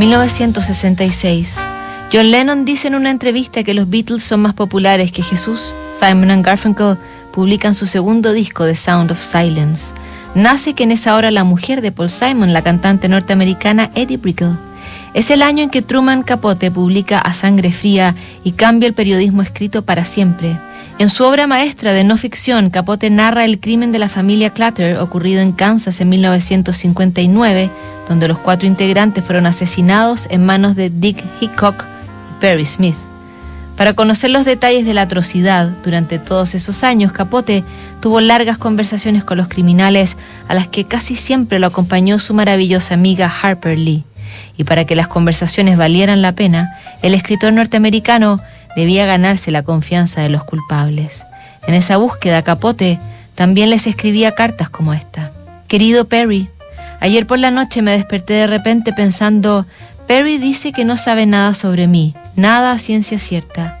1966. John Lennon dice en una entrevista que los Beatles son más populares que Jesús. Simon and Garfunkel publican su segundo disco, The Sound of Silence. Nace que en esa hora la mujer de Paul Simon, la cantante norteamericana Eddie Brickell. Es el año en que Truman Capote publica A Sangre Fría y cambia el periodismo escrito para siempre. En su obra maestra de no ficción, Capote narra el crimen de la familia Clutter ocurrido en Kansas en 1959, donde los cuatro integrantes fueron asesinados en manos de Dick Hickok y Perry Smith. Para conocer los detalles de la atrocidad, durante todos esos años, Capote tuvo largas conversaciones con los criminales a las que casi siempre lo acompañó su maravillosa amiga Harper Lee. Y para que las conversaciones valieran la pena, el escritor norteamericano debía ganarse la confianza de los culpables. En esa búsqueda, Capote también les escribía cartas como esta. Querido Perry, ayer por la noche me desperté de repente pensando, Perry dice que no sabe nada sobre mí, nada a ciencia cierta.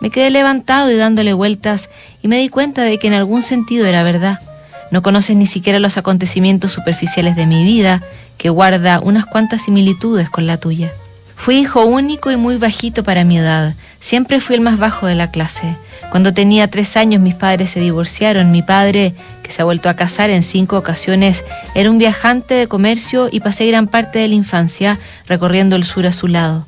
Me quedé levantado y dándole vueltas y me di cuenta de que en algún sentido era verdad. No conoces ni siquiera los acontecimientos superficiales de mi vida, que guarda unas cuantas similitudes con la tuya. Fui hijo único y muy bajito para mi edad. Siempre fui el más bajo de la clase. Cuando tenía tres años mis padres se divorciaron. Mi padre, que se ha vuelto a casar en cinco ocasiones, era un viajante de comercio y pasé gran parte de la infancia recorriendo el sur a su lado.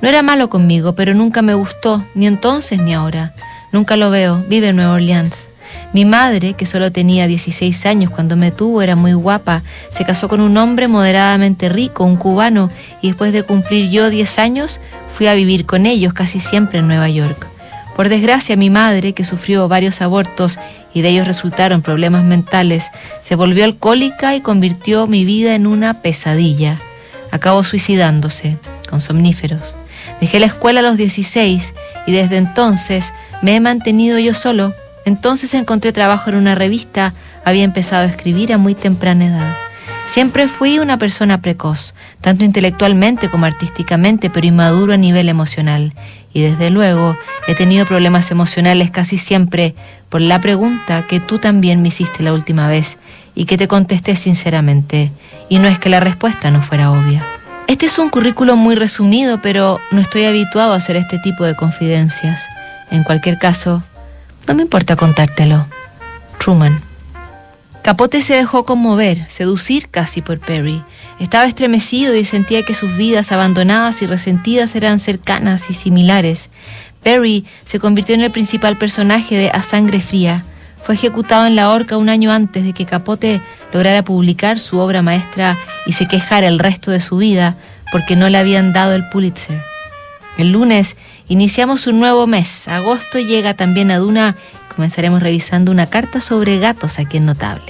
No era malo conmigo, pero nunca me gustó, ni entonces ni ahora. Nunca lo veo, vive en Nueva Orleans. Mi madre, que solo tenía 16 años cuando me tuvo, era muy guapa. Se casó con un hombre moderadamente rico, un cubano, y después de cumplir yo 10 años, fui a vivir con ellos casi siempre en Nueva York. Por desgracia, mi madre, que sufrió varios abortos y de ellos resultaron problemas mentales, se volvió alcohólica y convirtió mi vida en una pesadilla. Acabó suicidándose, con somníferos. Dejé la escuela a los 16 y desde entonces me he mantenido yo solo entonces encontré trabajo en una revista, había empezado a escribir a muy temprana edad. Siempre fui una persona precoz, tanto intelectualmente como artísticamente, pero inmaduro a nivel emocional. Y desde luego he tenido problemas emocionales casi siempre por la pregunta que tú también me hiciste la última vez y que te contesté sinceramente. Y no es que la respuesta no fuera obvia. Este es un currículo muy resumido, pero no estoy habituado a hacer este tipo de confidencias. En cualquier caso, no me importa contártelo. Truman. Capote se dejó conmover, seducir casi por Perry. Estaba estremecido y sentía que sus vidas abandonadas y resentidas eran cercanas y similares. Perry se convirtió en el principal personaje de A Sangre Fría. Fue ejecutado en la horca un año antes de que Capote lograra publicar su obra maestra y se quejara el resto de su vida porque no le habían dado el Pulitzer. El lunes iniciamos un nuevo mes. Agosto llega también a Duna. Comenzaremos revisando una carta sobre gatos aquí en Notable.